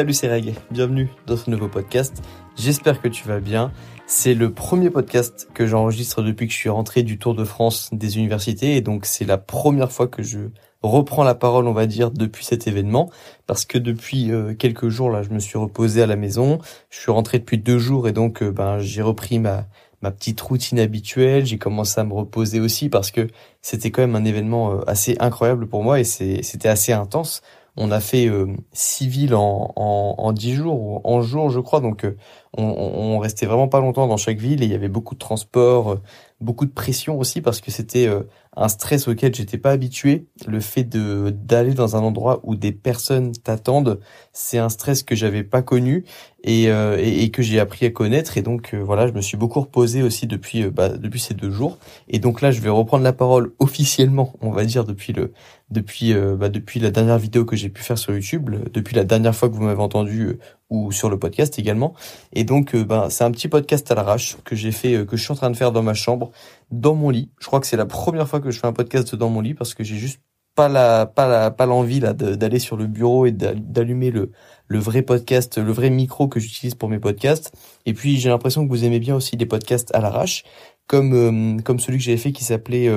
Salut c'est Reg, bienvenue dans ce nouveau podcast. J'espère que tu vas bien. C'est le premier podcast que j'enregistre depuis que je suis rentré du Tour de France des universités et donc c'est la première fois que je reprends la parole, on va dire, depuis cet événement parce que depuis euh, quelques jours là, je me suis reposé à la maison. Je suis rentré depuis deux jours et donc euh, ben j'ai repris ma ma petite routine habituelle. J'ai commencé à me reposer aussi parce que c'était quand même un événement euh, assez incroyable pour moi et c'était assez intense. On a fait euh, six villes en, en, en dix jours ou en jours, je crois. Donc, euh, on, on, restait vraiment pas longtemps dans chaque ville et il y avait beaucoup de transport, beaucoup de pression aussi parce que c'était un stress auquel j'étais pas habitué. Le fait de d'aller dans un endroit où des personnes t'attendent, c'est un stress que j'avais pas connu et, euh, et, que j'ai appris à connaître. Et donc euh, voilà, je me suis beaucoup reposé aussi depuis euh, bah, depuis ces deux jours. Et donc là, je vais reprendre la parole officiellement, on va dire depuis le depuis bah, depuis la dernière vidéo que j'ai pu faire sur YouTube, depuis la dernière fois que vous m'avez entendu ou sur le podcast également. Et donc, euh, ben, c'est un petit podcast à l'arrache que j'ai fait, euh, que je suis en train de faire dans ma chambre, dans mon lit. Je crois que c'est la première fois que je fais un podcast dans mon lit parce que j'ai juste pas la, pas la, pas l'envie là d'aller sur le bureau et d'allumer le, vrai podcast, le vrai micro que j'utilise pour mes podcasts. Et puis j'ai l'impression que vous aimez bien aussi les podcasts à l'arrache, comme euh, comme celui que j'avais fait qui s'appelait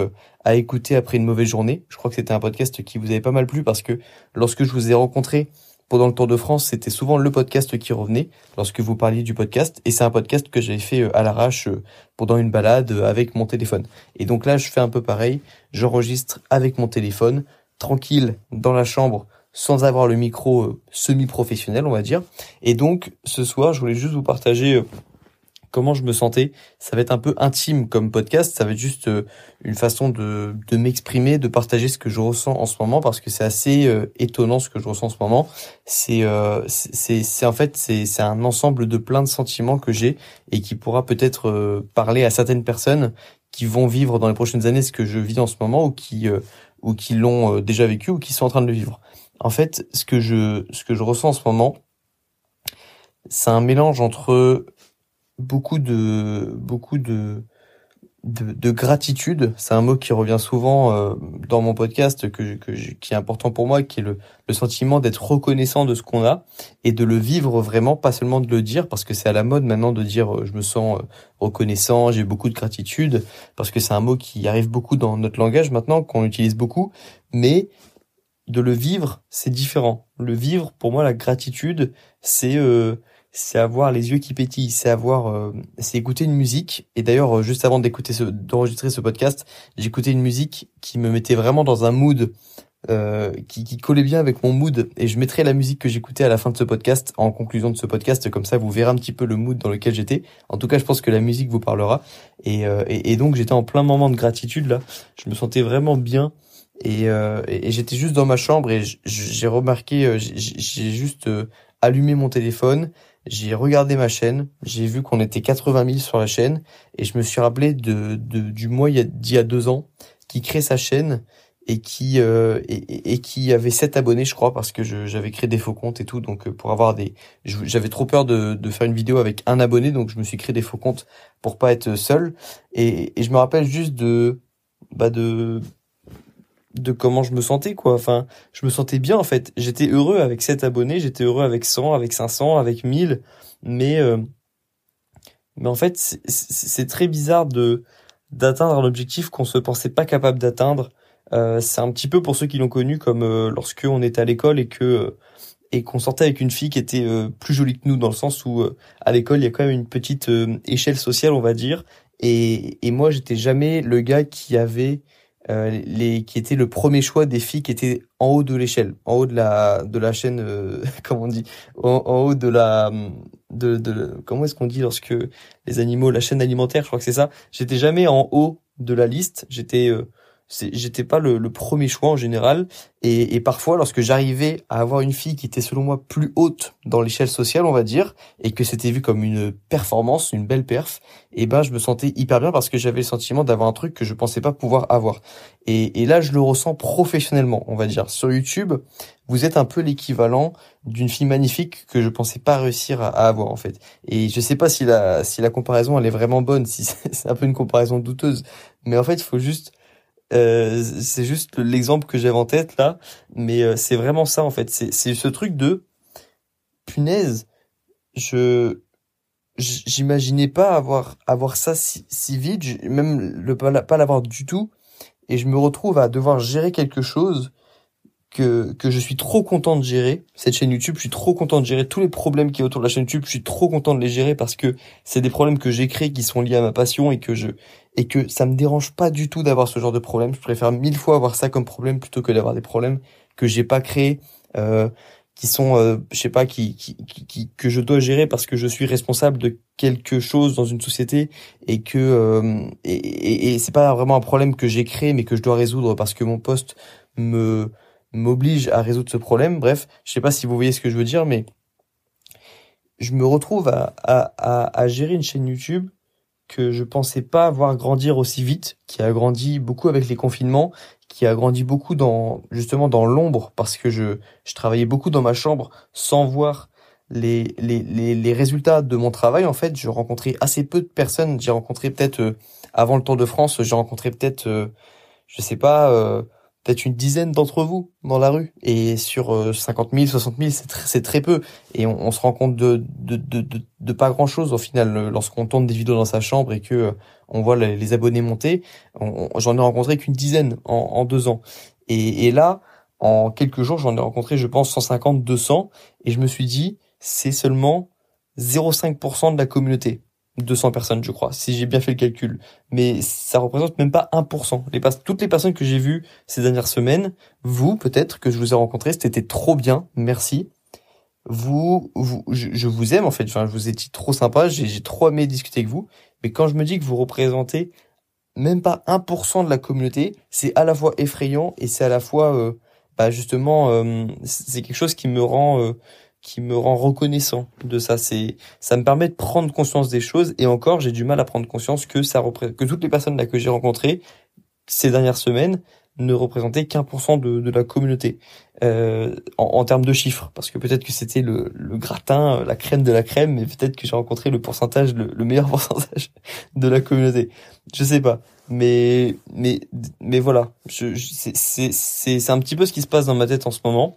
à écouter après une mauvaise journée. Je crois que c'était un podcast qui vous avait pas mal plu parce que lorsque je vous ai rencontré pendant le Tour de France, c'était souvent le podcast qui revenait lorsque vous parliez du podcast. Et c'est un podcast que j'avais fait euh, à l'arrache euh, pendant une balade euh, avec mon téléphone. Et donc là, je fais un peu pareil. J'enregistre avec mon téléphone, tranquille, dans la chambre, sans avoir le micro semi-professionnel, on va dire. Et donc, ce soir, je voulais juste vous partager comment je me sentais. Ça va être un peu intime comme podcast, ça va être juste euh, une façon de, de m'exprimer, de partager ce que je ressens en ce moment parce que c'est assez euh, étonnant ce que je ressens en ce moment. C'est euh, c'est en fait c'est un ensemble de plein de sentiments que j'ai et qui pourra peut-être parler à certaines personnes qui vont vivre dans les prochaines années ce que je vis en ce moment ou qui ou qui l'ont déjà vécu ou qui sont en train de le vivre. En fait, ce que je ce que je ressens en ce moment, c'est un mélange entre beaucoup de beaucoup de de, gratitude. C'est un mot qui revient souvent euh, dans mon podcast, que, que qui est important pour moi, qui est le, le sentiment d'être reconnaissant de ce qu'on a et de le vivre vraiment, pas seulement de le dire, parce que c'est à la mode maintenant de dire euh, je me sens euh, reconnaissant, j'ai beaucoup de gratitude, parce que c'est un mot qui arrive beaucoup dans notre langage maintenant, qu'on utilise beaucoup, mais de le vivre, c'est différent. Le vivre, pour moi, la gratitude, c'est c'est avoir les yeux qui pétillent, c'est avoir, euh, c'est écouter une musique. Et d'ailleurs, euh, juste avant d'écouter ce, d'enregistrer ce podcast, j'écoutais une musique qui me mettait vraiment dans un mood euh, qui, qui collait bien avec mon mood. Et je mettrai la musique que j'écoutais à la fin de ce podcast, en conclusion de ce podcast, comme ça vous verrez un petit peu le mood dans lequel j'étais. En tout cas, je pense que la musique vous parlera. Et, et, donc j'étais en plein moment de gratitude là. Je me sentais vraiment bien. Et, et j'étais juste dans ma chambre et j'ai remarqué, j'ai juste allumé mon téléphone j'ai regardé ma chaîne, j'ai vu qu'on était 80 000 sur la chaîne, et je me suis rappelé de, de du mois d'il y a deux ans qui crée sa chaîne et qui euh, et, avait 7 abonnés je crois parce que j'avais créé des faux comptes et tout. Donc euh, pour avoir des j'avais trop peur de, de faire une vidéo avec un abonné donc je me suis créé des faux comptes pour pas être seul. Et, et je me rappelle juste de bah de de comment je me sentais quoi. Enfin je me sentais bien en fait. J'étais heureux avec 7 abonnés j'étais heureux avec 100 avec 500 avec 1000 mais euh, mais en fait c'est très bizarre de d'atteindre un objectif qu'on se pensait pas capable d'atteindre. Euh, c'est un petit peu pour ceux qui l'ont connu comme euh, lorsque était à l'école et que euh, et qu'on sortait avec une fille qui était plus jolie que nous dans le sens où à l'école il y a quand même une petite échelle sociale on va dire. Et et moi j'étais jamais le gars qui avait euh, les qui était le premier choix des filles qui étaient en haut de l'échelle, en haut de la de la chaîne, euh, comment on dit, en, haut de la de, de comment est-ce qu'on dit lorsque les animaux, la chaîne alimentaire, je crois que c'est ça. J'étais jamais en haut de la liste. J'étais euh, j'étais pas le, premier choix en général. Et, et parfois lorsque j'arrivais à avoir une fille qui était selon moi plus haute dans l'échelle sociale on va dire et que c'était vu comme une performance une belle perf et eh ben je me sentais hyper bien parce que j'avais le sentiment d'avoir un truc que je pensais pas pouvoir avoir. Et, et là je le ressens professionnellement on va dire. Sur YouTube vous êtes un peu l'équivalent d'une fille magnifique que je pensais pas réussir à, avoir en fait. Et je sais pas si la si la comparaison elle est vraiment bonne si c'est un peu une comparaison douteuse. Mais en fait il faut juste euh, c'est juste l'exemple que j'avais en tête là, mais euh, c'est vraiment ça en fait. C'est ce truc de punaise, je j'imaginais pas avoir avoir ça si, si vite, même le pas l'avoir du tout, et je me retrouve à devoir gérer quelque chose que, que je suis trop content de gérer cette chaîne YouTube. Je suis trop content de gérer tous les problèmes qui est autour de la chaîne YouTube. Je suis trop content de les gérer parce que c'est des problèmes que j'ai créés qui sont liés à ma passion et que je et que ça me dérange pas du tout d'avoir ce genre de problème. Je préfère mille fois avoir ça comme problème plutôt que d'avoir des problèmes que j'ai pas créés, euh, qui sont, euh, je sais pas, qui, qui, qui, que je dois gérer parce que je suis responsable de quelque chose dans une société et que euh, et, et, c'est pas vraiment un problème que j'ai créé mais que je dois résoudre parce que mon poste me m'oblige à résoudre ce problème. Bref, je sais pas si vous voyez ce que je veux dire, mais je me retrouve à, à, à, gérer une chaîne YouTube que je pensais pas voir grandir aussi vite, qui a grandi beaucoup avec les confinements, qui a grandi beaucoup dans justement dans l'ombre parce que je, travaillais beaucoup dans ma chambre sans voir les, les, les, résultats de mon travail. En fait, je rencontrais assez peu de personnes. J'ai rencontré peut-être euh, avant le Tour de France, j'ai rencontré peut-être, euh, je sais pas. Peut-être une dizaine d'entre vous dans la rue. Et sur 50 000, 60 000, c'est très, peu. Et on, se rend compte de, de, de, de, pas grand-chose au final lorsqu'on tourne des vidéos dans sa chambre et que euh, on voit les, abonnés monter. J'en ai rencontré qu'une dizaine en, en, deux ans. Et, et là, en quelques jours, j'en ai rencontré, je pense, 150, 200. Et je me suis dit, c'est seulement 0,5% de la communauté. 200 personnes, je crois, si j'ai bien fait le calcul. Mais ça représente même pas 1%. Les toutes les personnes que j'ai vues ces dernières semaines, vous, peut-être, que je vous ai rencontrés, c'était trop bien, merci. Vous, vous je, vous aime, en fait. Enfin, je vous dit trop sympa, j'ai trop aimé discuter avec vous. Mais quand je me dis que vous représentez même pas 1% de la communauté, c'est à la fois effrayant et c'est à la fois, euh, bah justement, euh, c'est quelque chose qui me rend... Euh, qui me rend reconnaissant de ça. C'est, ça me permet de prendre conscience des choses. Et encore, j'ai du mal à prendre conscience que ça représente, que toutes les personnes là que j'ai rencontrées ces dernières semaines ne représentaient qu'un pour cent de, de la communauté euh, en, en, termes de chiffres. Parce que peut-être que c'était le, le gratin, la crème de la crème, mais peut-être que j'ai rencontré le pourcentage, le, le, meilleur pourcentage de la communauté. Je sais pas. Mais mais mais voilà, c'est c'est un petit peu ce qui se passe dans ma tête en ce moment.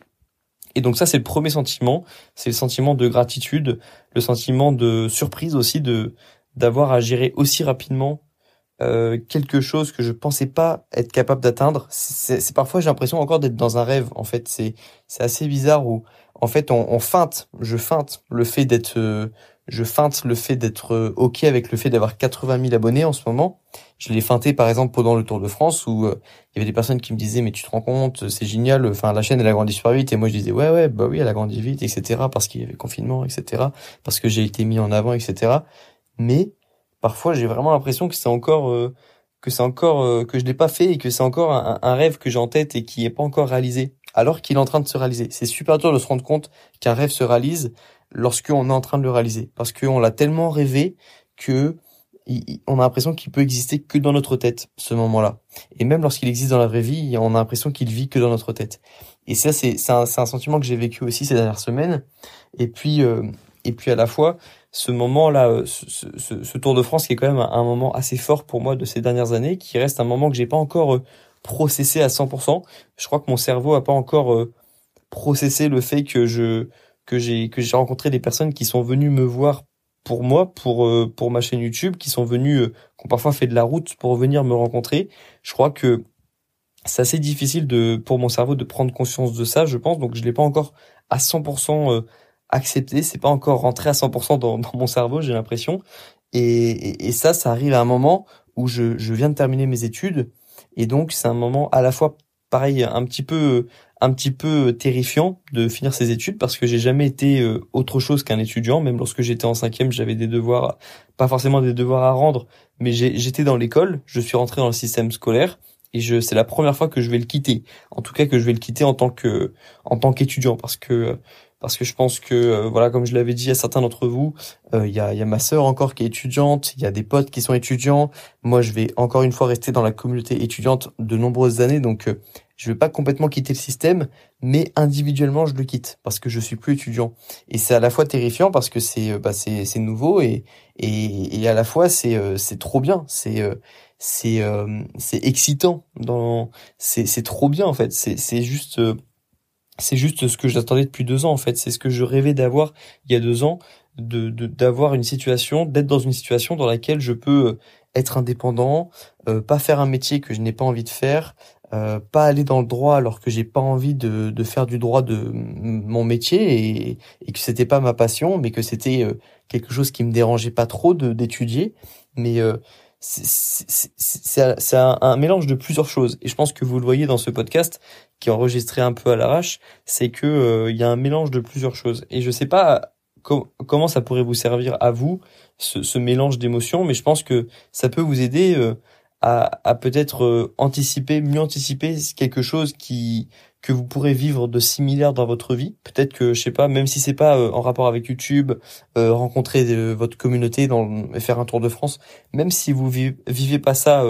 Et donc ça, c'est le premier sentiment, c'est le sentiment de gratitude, le sentiment de surprise aussi de d'avoir à gérer aussi rapidement euh, quelque chose que je pensais pas être capable d'atteindre. C'est parfois j'ai l'impression encore d'être dans un rêve. En fait, c'est c'est assez bizarre où en fait on, on feinte, je feinte le fait d'être euh, je feinte le fait d'être euh, ok avec le fait d'avoir 80 000 abonnés en ce moment. Je l'ai feinté par exemple pendant le Tour de France où euh, il y avait des personnes qui me disaient mais tu te rends compte c'est génial, enfin la chaîne elle a grandi super vite et moi je disais ouais ouais bah oui elle a grandi vite etc parce qu'il y avait confinement etc parce que j'ai été mis en avant etc. Mais parfois j'ai vraiment l'impression que c'est encore euh, que c'est encore que je l'ai pas fait et que c'est encore un, un, rêve que j'ai en tête et qui est pas encore réalisé alors qu'il est en train de se réaliser. C'est super dur de se rendre compte qu'un rêve se réalise lorsqu'on est en train de le réaliser. Parce qu'on l'a tellement rêvé que on a l'impression qu'il peut exister que dans notre tête, ce moment-là. Et même lorsqu'il existe dans la vraie vie, on a l'impression qu'il vit que dans notre tête. Et ça, c'est un, un, sentiment que j'ai vécu aussi ces dernières semaines. Et puis, euh, et puis à la fois, ce moment-là, euh, ce, Tour de France qui est quand même un, moment assez fort pour moi de ces dernières années, qui reste un moment que j'ai pas encore euh, processé à 100%. Je crois que mon cerveau a pas encore processé le fait que je que j'ai que j'ai rencontré des personnes qui sont venues me voir pour moi, pour euh, pour ma chaîne YouTube, qui sont venues, euh, qui ont parfois fait de la route pour venir me rencontrer. Je crois que c'est assez difficile de pour mon cerveau de prendre conscience de ça, je pense. Donc je l'ai pas encore à 100% euh, accepté. C'est pas encore rentré à 100% dans, dans mon cerveau, j'ai l'impression. Et, et, et, ça, ça arrive à un moment où je, je viens de terminer mes études. Et donc c'est un moment à la fois pareil un petit peu un petit peu terrifiant de finir ses études parce que j'ai jamais été euh, autre chose qu'un étudiant. Même lorsque j'étais en cinquième, j'avais des devoirs, pas forcément des devoirs à rendre, mais j'étais dans l'école. Je suis rentré dans le système scolaire et je, c'est la première fois que je vais le quitter. En tout cas, que je vais le quitter en tant que, en tant qu'étudiant parce que parce que je pense que euh, voilà comme je l'avais dit à certains d'entre vous euh, il y, a, y a ma sœur encore qui est étudiante il y a des potes qui sont étudiants moi je vais encore une fois rester dans la communauté étudiante de nombreuses années donc euh, je vais pas complètement quitter le système mais individuellement je le quitte parce que je suis plus étudiant. Et c'est à la fois terrifiant parce que c'est bah c'est nouveau et et, et à la fois c'est c'est trop bien. C'est c'est c'est excitant dans c'est c'est trop bien en fait. C'est c'est juste c'est juste ce que j'attendais depuis deux ans en fait. C'est ce que je rêvais d'avoir il y a deux ans, de d'avoir une situation, d'être dans une situation dans laquelle je peux être indépendant, euh, pas faire un métier que je n'ai pas envie de faire, euh, pas aller dans le droit alors que j'ai pas envie de, de faire du droit de mon métier et, et que c'était pas ma passion, mais que c'était euh, quelque chose qui me dérangeait pas trop d'étudier. Mais euh, c'est un, un, mélange de plusieurs choses. Et je pense que vous le voyez dans ce podcast qui est enregistré un peu à l'arrache, c'est que euh, il y a un mélange de plusieurs choses. Et je sais pas comment ça pourrait vous servir à vous ce, ce mélange d'émotions, mais je pense que ça peut vous aider euh, à, à peut-être euh, anticiper, mieux anticiper quelque chose qui que vous pourrez vivre de similaire dans votre vie. Peut-être que je sais pas, même si c'est pas euh, en rapport avec YouTube, rencontrer votre communauté dans faire un tour de France, même si vous vivez, vivez pas ça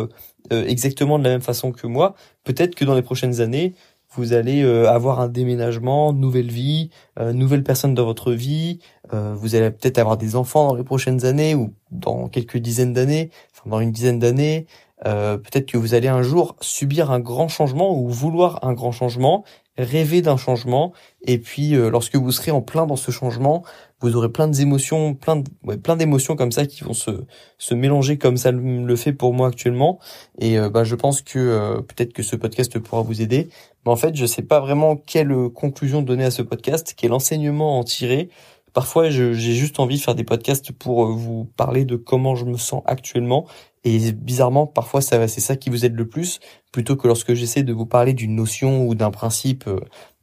exactement de la même façon que moi, peut-être que dans les prochaines années, vous allez euh, avoir un déménagement, nouvelle vie, euh, nouvelle personne dans votre vie, euh, vous allez peut-être avoir des enfants dans les prochaines années ou dans quelques dizaines d'années, enfin dans une dizaine d'années, peut-être que vous allez un jour subir un grand changement ou vouloir un grand changement, rêver d'un changement, et puis lorsque vous serez en plein dans ce changement, vous aurez plein d'émotions, plein de, ouais, plein d'émotions comme ça qui vont se se mélanger comme ça le fait pour moi actuellement. Et euh, bah, je pense que euh, peut-être que ce podcast pourra vous aider. Mais en fait, je sais pas vraiment quelle conclusion donner à ce podcast, quel enseignement en tirer. Parfois, j'ai juste envie de faire des podcasts pour euh, vous parler de comment je me sens actuellement. Et bizarrement, parfois, c'est ça qui vous aide le plus, plutôt que lorsque j'essaie de vous parler d'une notion ou d'un principe,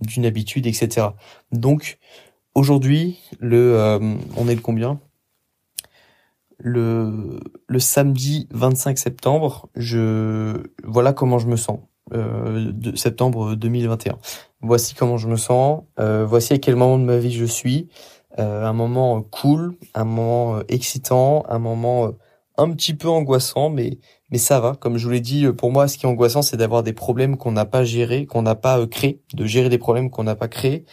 d'une habitude, etc. Donc, Aujourd'hui, le, euh, on est le combien? Le, le samedi 25 septembre, je voilà comment je me sens. Euh, septembre 2021. Voici comment je me sens. Euh, voici à quel moment de ma vie je suis. Euh, un moment cool, un moment excitant, un moment un petit peu angoissant, mais mais ça va. Comme je vous l'ai dit, pour moi, ce qui est angoissant, c'est d'avoir des problèmes qu'on n'a pas gérés, qu'on n'a pas créés, de gérer des problèmes qu'on n'a pas créés,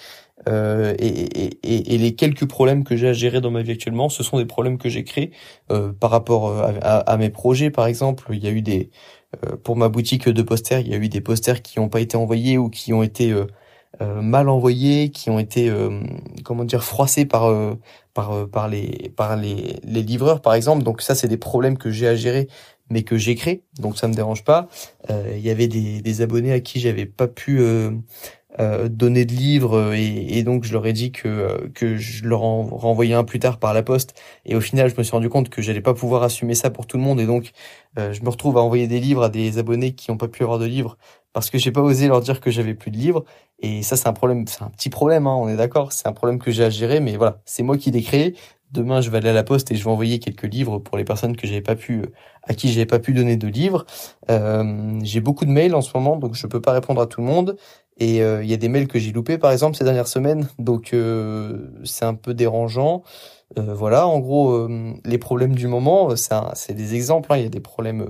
euh, et, et, et, les quelques problèmes que j'ai à gérer dans ma vie actuellement, ce sont des problèmes que j'ai créés euh, par rapport euh, à, à, mes projets. Par exemple, il y a eu des euh, pour ma boutique de posters, il y a eu des posters qui n'ont pas été envoyés ou qui ont été euh, mal envoyés, qui ont été comment dire froissés par par par les par les, les livreurs par exemple. Donc ça, c'est des problèmes que j'ai à gérer mais que j'ai créés, donc ça me dérange pas. Il y avait des, des abonnés à qui j'avais pas pu euh, donner de livres euh, et, et, donc je leur ai dit que euh, que je leur en renvoyais un plus tard par la poste et au final je me suis rendu compte que j'allais pas pouvoir assumer ça pour tout le monde et donc je me retrouve à envoyer des livres à des abonnés qui n'ont pas pu avoir de livres parce que j'ai pas osé leur dire que j'avais plus de livres et ça c'est un problème c'est un petit problème hein, on est d'accord c'est un problème que j'ai à gérer mais voilà c'est moi qui l'ai créé demain je vais aller à la poste et je vais envoyer quelques livres pour les personnes que j'avais pas pu à qui j'avais pas pu donner de livres euh, j'ai beaucoup de mails en ce moment donc je peux pas répondre à tout le monde et euh, il y a des mails que j'ai loupés, par exemple, ces dernières semaines. Donc, euh, c'est un peu dérangeant. Euh, voilà, en gros, les problèmes du moment, c'est des exemples. Hein. Il y a des problèmes,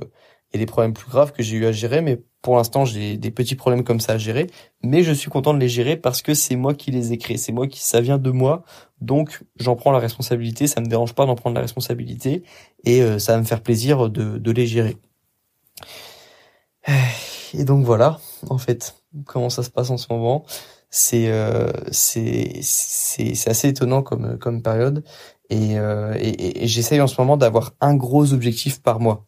y a des problèmes plus graves que j'ai eu à gérer, mais pour l'instant, j'ai des petits problèmes comme ça à gérer. Mais je suis content de les gérer parce que c'est moi qui les ai créés. C'est moi qui, ça vient de moi. Donc, j'en prends la responsabilité. Ça me dérange pas d'en prendre la responsabilité et ça va me faire plaisir de, de les gérer. Et donc voilà, en fait comment ça se passe en ce moment. C'est euh, c'est assez étonnant comme comme période et, euh, et, et j'essaye en ce moment d'avoir un gros objectif par mois.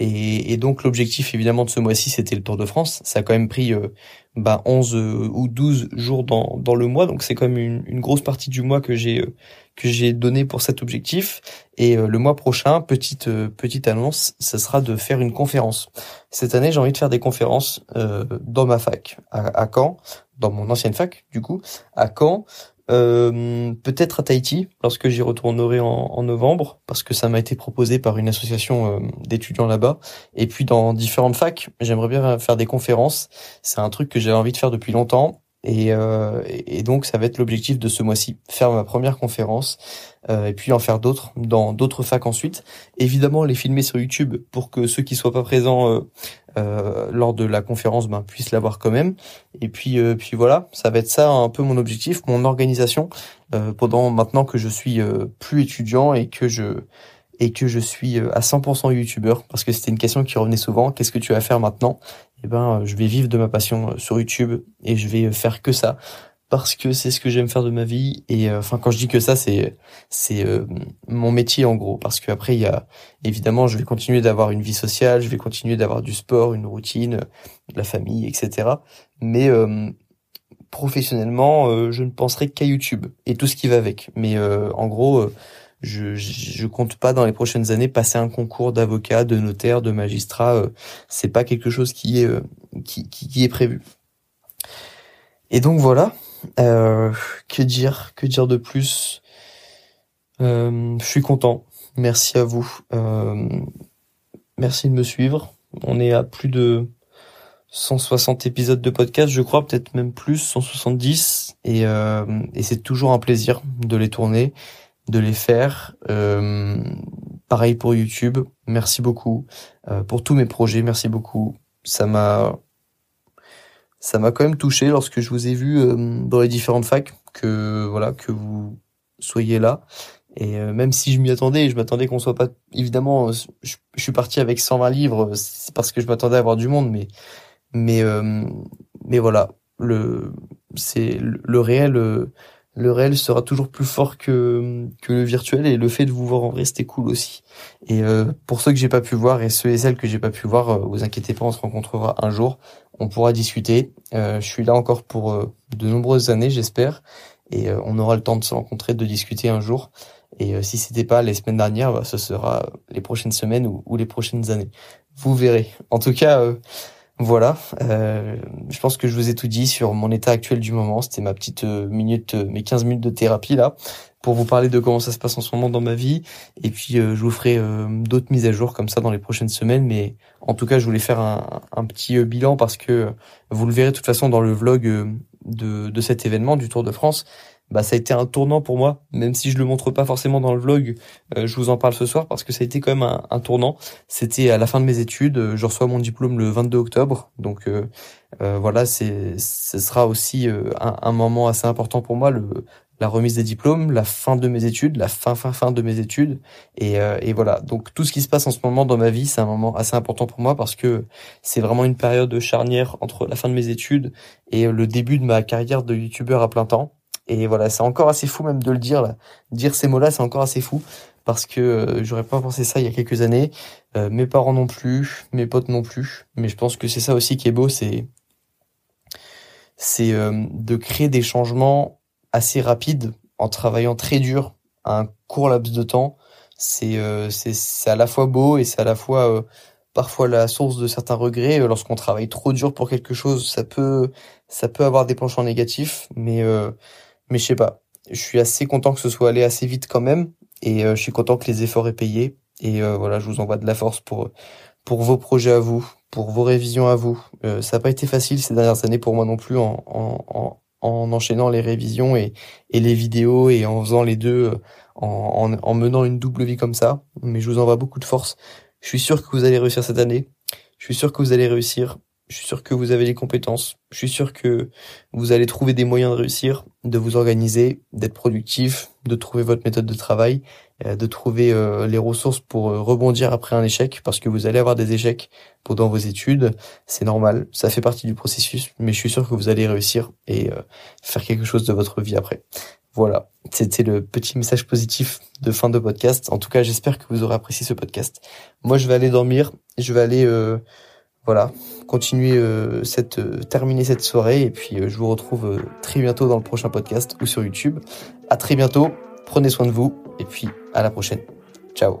Et, et donc l'objectif évidemment de ce mois-ci c'était le Tour de France. Ça a quand même pris euh, bah 11 euh, ou 12 jours dans, dans le mois, donc c'est quand même une, une, grosse partie du mois que j'ai euh, que j'ai donné pour cet objectif. Et le mois prochain, petite petite annonce, ça sera de faire une conférence. Cette année, j'ai envie de faire des conférences dans ma fac à, à Caen, dans mon ancienne fac du coup, à Caen, euh, peut-être à Tahiti lorsque j'y retournerai en, en, novembre parce que ça m'a été proposé par une association euh, d'étudiants là-bas. Et puis dans différentes facs j'aimerais bien faire des conférences. C'est un truc que j'avais envie de faire depuis longtemps et, euh, et donc ça va être l'objectif de ce mois-ci faire ma première conférence euh, et puis en faire d'autres dans d'autres facs ensuite évidemment les filmer sur YouTube pour que ceux qui soient pas présents euh, lors de la conférence ben, puisse l'avoir quand même. Et puis, euh, puis voilà, ça va être ça un peu mon objectif, mon organisation euh, pendant maintenant que je suis plus étudiant et que je et que je suis à 100% youtubeur parce que c'était une question qui revenait souvent. Qu'est-ce que tu vas faire maintenant? Eh ben, je vais vivre de ma passion sur YouTube et je vais faire que ça parce que c'est ce que j'aime faire de ma vie et euh, enfin quand je dis que ça c'est c'est euh, mon métier en gros parce qu'après il y a évidemment je vais continuer d'avoir une vie sociale je vais continuer d'avoir du sport une routine la famille etc mais euh, professionnellement je ne penserai qu'à YouTube et tout ce qui va avec. Mais en gros je, je compte pas dans les prochaines années passer un concours d'avocat, de notaire, de magistrat. c'est pas quelque chose qui est qui, qui est prévu. Et donc voilà, euh, que dire, que dire de plus? Euh, Je suis content. Merci à vous. Euh, merci de me suivre. On est à plus de 160 épisodes de podcast, je crois, peut-être même plus, 170. Et, euh, et c'est toujours un plaisir de les tourner, de les faire. Euh, pareil pour YouTube. Merci beaucoup pour tous mes projets. Merci beaucoup. Ça m'a ça m'a quand même touché lorsque je vous ai vu euh, dans les différentes facs que voilà que vous soyez là et euh, même si je m'y attendais je m'attendais qu'on soit pas évidemment je, suis parti avec 120 livres c'est parce que je m'attendais à avoir du monde mais mais euh, mais voilà le c'est le réel le réel sera toujours plus fort que que le virtuel et le fait de vous voir en vrai c'était cool aussi et pour ceux que j'ai pas pu voir et ceux et celles que j'ai pas pu voir vous inquiétez pas on se rencontrera un jour on pourra discuter. Euh, je suis là encore pour euh, de nombreuses années, j'espère, et euh, on aura le temps de se rencontrer, de discuter un jour. Et si c'était pas les semaines dernières, bah, ce sera les prochaines semaines ou, les prochaines années. Vous verrez. En tout cas, voilà. je pense que je vous ai tout dit sur mon état actuel du moment. C'était ma petite minute, mes 15 minutes de thérapie là pour vous parler de comment ça se passe en ce moment dans ma vie. Et puis euh, je vous ferai euh, d'autres mises à jour comme ça dans les prochaines semaines. Mais en tout cas, je voulais faire un, petit euh, bilan parce que vous le verrez de toute façon dans le vlog de, de cet événement du Tour de France. Bah, ça a été un tournant pour moi, même si je le montre pas forcément dans le vlog. je vous en parle ce soir parce que ça a été quand même un, tournant. C'était à la fin de mes études. Je reçois mon diplôme le 22 octobre, donc voilà, c'est ce sera aussi un, moment assez important pour moi. La remise des diplômes, la fin de mes études, la fin fin fin de mes études et, euh, et voilà. Donc tout ce qui se passe en ce moment dans ma vie, c'est un moment assez important pour moi parce que c'est vraiment une période de charnière entre la fin de mes études et le début de ma carrière de youtubeur à plein temps. Et voilà, c'est encore assez fou même de le dire là. Dire ces mots-là, c'est encore assez fou parce que euh, j'aurais pas pensé ça il y a quelques années. Euh, mes parents non plus, mes potes non plus. Mais je pense que c'est ça aussi qui est beau, c'est c'est de créer des changements assez rapide en travaillant très dur à un court laps de temps. C'est euh, c'est à la fois beau et c'est à la fois euh, parfois la source de certains regrets. Euh, lorsqu'on travaille trop dur pour quelque chose, ça peut ça peut avoir des penchants négatifs, mais euh, mais je sais pas. Je suis assez content que ce soit allé assez vite quand même et je suis content que les efforts aient payé. Et voilà, je vous envoie de la force pour pour vos projets à vous, pour vos révisions à vous. ça n'a pas été facile ces dernières années pour moi non plus en, en, en enchaînant les révisions et, et les vidéos et en faisant les deux, euh, en, en, menant une double vie comme ça. Mais je vous envoie beaucoup de force. Je suis sûr que vous allez réussir cette année. Je suis sûr que vous allez réussir. Je suis sûr que vous avez les compétences. Je suis sûr que vous allez trouver des moyens de réussir, de vous organiser, d'être productif, de trouver votre méthode de travail euh, de trouver euh, les ressources pour euh, rebondir après un échec, parce que vous allez avoir des échecs pendant vos études, c'est normal, ça fait partie du processus, mais je suis sûr que vous allez réussir et faire quelque chose de votre vie après. Voilà, c'était le petit message positif de fin de podcast. En tout cas, j'espère que vous aurez apprécié ce podcast. Moi, je vais aller dormir, je vais aller voilà, continuer cette terminer cette soirée et puis je vous retrouve très bientôt dans le prochain podcast ou sur YouTube. À très bientôt. Prenez soin de vous et puis à la prochaine. Ciao.